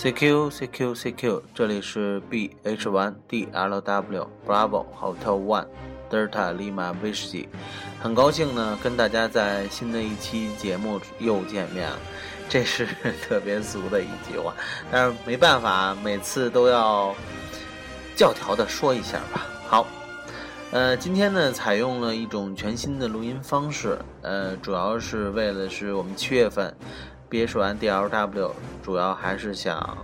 CQ CQ CQ，这里是 BH1 DLW Bravo Hotel One Delta Lima Whiskey，很高兴呢跟大家在新的一期节目又见面了。这是 特别俗的一句话，但是没办法，每次都要教条的说一下吧。好，呃，今天呢采用了一种全新的录音方式，呃，主要是为了是我们七月份。憋说完 DLW，主要还是想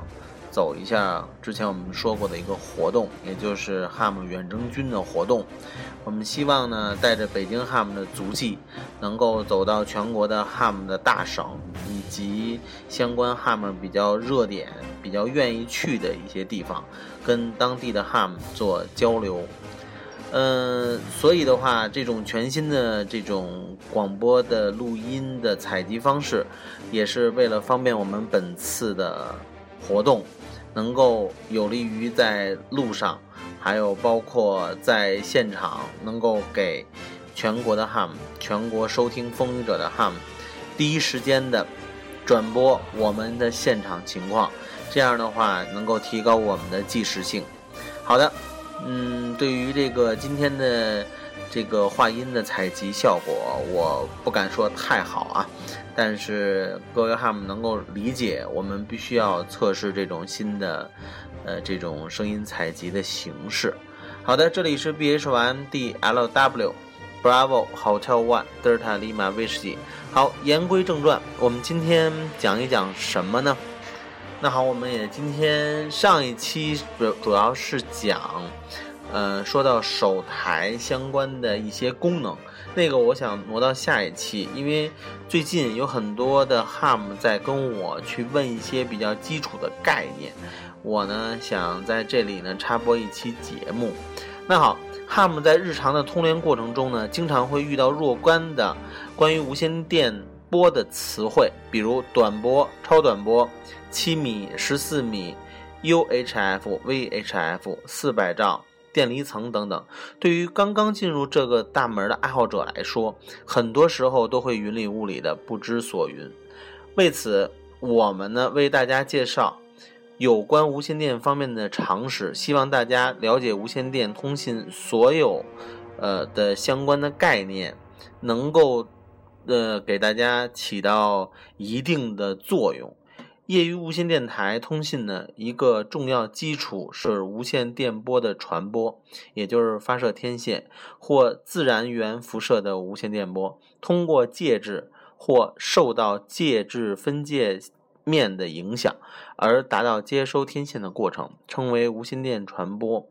走一下之前我们说过的一个活动，也就是 HAM 远征军的活动。我们希望呢，带着北京 HAM 的足迹，能够走到全国的 HAM 的大省，以及相关 HAM 比较热点、比较愿意去的一些地方，跟当地的 HAM 做交流。嗯，所以的话，这种全新的这种广播的录音的采集方式，也是为了方便我们本次的活动，能够有利于在路上，还有包括在现场，能够给全国的 ham、全国收听风雨者的 ham 第一时间的转播我们的现场情况，这样的话能够提高我们的即时性。好的。嗯，对于这个今天的这个话音的采集效果，我不敢说太好啊，但是各位哈姆能够理解，我们必须要测试这种新的呃这种声音采集的形式。好的，这里是 B H 1 D L W Bravo Hotel One Delta Lima Whiskey。好，言归正传，我们今天讲一讲什么呢？那好，我们也今天上一期主主要是讲，呃，说到手台相关的一些功能，那个我想挪到下一期，因为最近有很多的 HAM 在跟我去问一些比较基础的概念，我呢想在这里呢插播一期节目。那好，HAM 在日常的通联过程中呢，经常会遇到若干的关于无线电波的词汇，比如短波、超短波。七米、十四米、UHF、VHF、四百兆、电离层等等，对于刚刚进入这个大门的爱好者来说，很多时候都会云里雾里的不知所云。为此，我们呢为大家介绍有关无线电方面的常识，希望大家了解无线电通信所有呃的相关的概念，能够呃给大家起到一定的作用。业余无线电台通信呢，一个重要基础是无线电波的传播，也就是发射天线或自然源辐射的无线电波，通过介质或受到介质分界面的影响而达到接收天线的过程，称为无线电传播。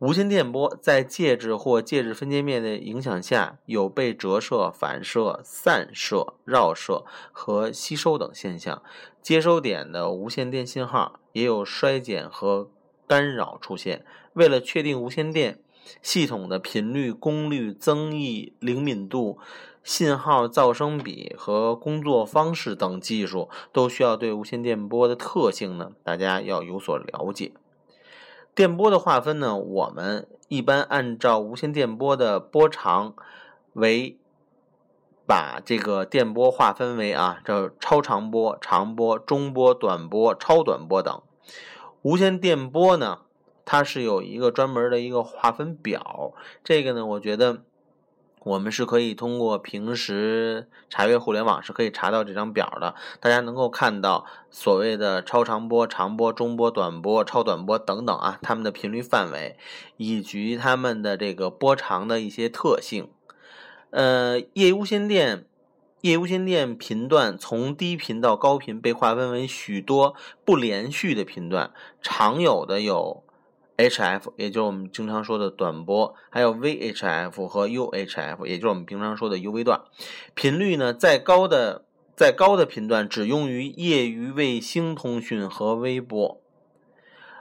无线电波在介质或介质分界面的影响下，有被折射、反射、散射、绕射和吸收等现象。接收点的无线电信号也有衰减和干扰出现。为了确定无线电系统的频率、功率、增益、灵敏度、信号噪声比和工作方式等技术，都需要对无线电波的特性呢，大家要有所了解。电波的划分呢，我们一般按照无线电波的波长为，把这个电波划分为啊，叫超长波、长波、中波、短波、超短波等。无线电波呢，它是有一个专门的一个划分表，这个呢，我觉得。我们是可以通过平时查阅互联网是可以查到这张表的，大家能够看到所谓的超长波、长波、中波、短波、超短波等等啊，它们的频率范围以及它们的这个波长的一些特性。呃，业余无线电，业余无线电频段从低频到高频被划分为许多不连续的频段，常有的有。HF，也就是我们经常说的短波，还有 VHF 和 UHF，也就是我们平常说的 UV 段。频率呢，再高的再高的频段只用于业余卫星通讯和微波。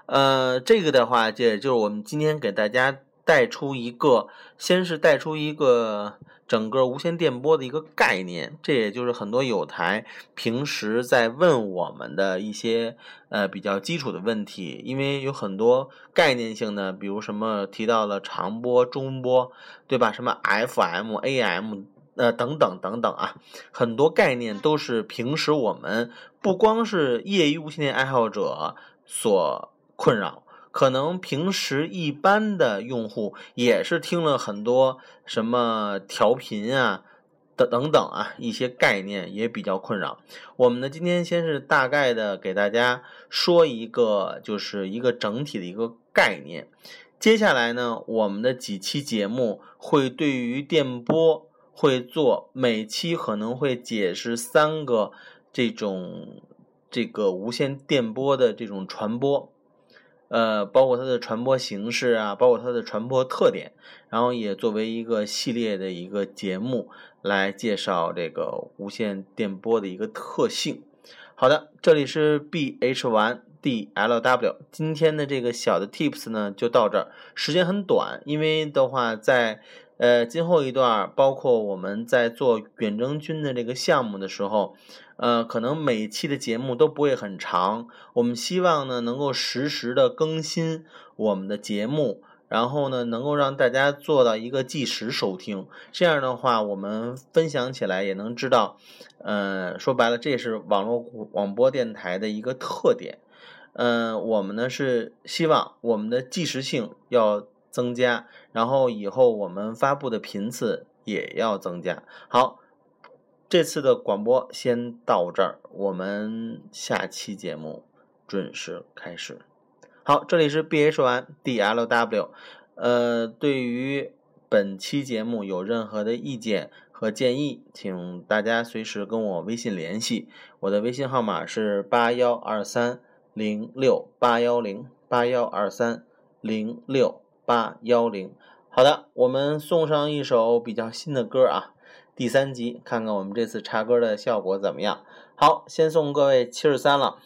呃，这个的话，这就是我们今天给大家带出一个，先是带出一个。整个无线电波的一个概念，这也就是很多有台平时在问我们的一些呃比较基础的问题，因为有很多概念性的，比如什么提到了长波、中波，对吧？什么 FM、AM 呃等等等等啊，很多概念都是平时我们不光是业余无线电爱好者所困扰。可能平时一般的用户也是听了很多什么调频啊，等等等啊，一些概念也比较困扰。我们呢，今天先是大概的给大家说一个，就是一个整体的一个概念。接下来呢，我们的几期节目会对于电波会做，每期可能会解释三个这种这个无线电波的这种传播。呃，包括它的传播形式啊，包括它的传播特点，然后也作为一个系列的一个节目来介绍这个无线电波的一个特性。好的，这里是 B H 完 D L W，今天的这个小的 Tips 呢就到这儿，时间很短，因为的话在。呃，今后一段包括我们在做远征军的这个项目的时候，呃，可能每期的节目都不会很长。我们希望呢，能够实时的更新我们的节目，然后呢，能够让大家做到一个计时收听。这样的话，我们分享起来也能知道，呃，说白了，这也是网络广播电台的一个特点。嗯，我们呢是希望我们的计时性要。增加，然后以后我们发布的频次也要增加。好，这次的广播先到这儿，我们下期节目准时开始。好，这里是 B H 完 D L W，呃，对于本期节目有任何的意见和建议，请大家随时跟我微信联系，我的微信号码是八幺二三零六八幺零八幺二三零六。八幺零，好的，我们送上一首比较新的歌啊，第三集，看看我们这次插歌的效果怎么样。好，先送各位七十三了。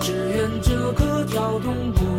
只愿这颗跳动不。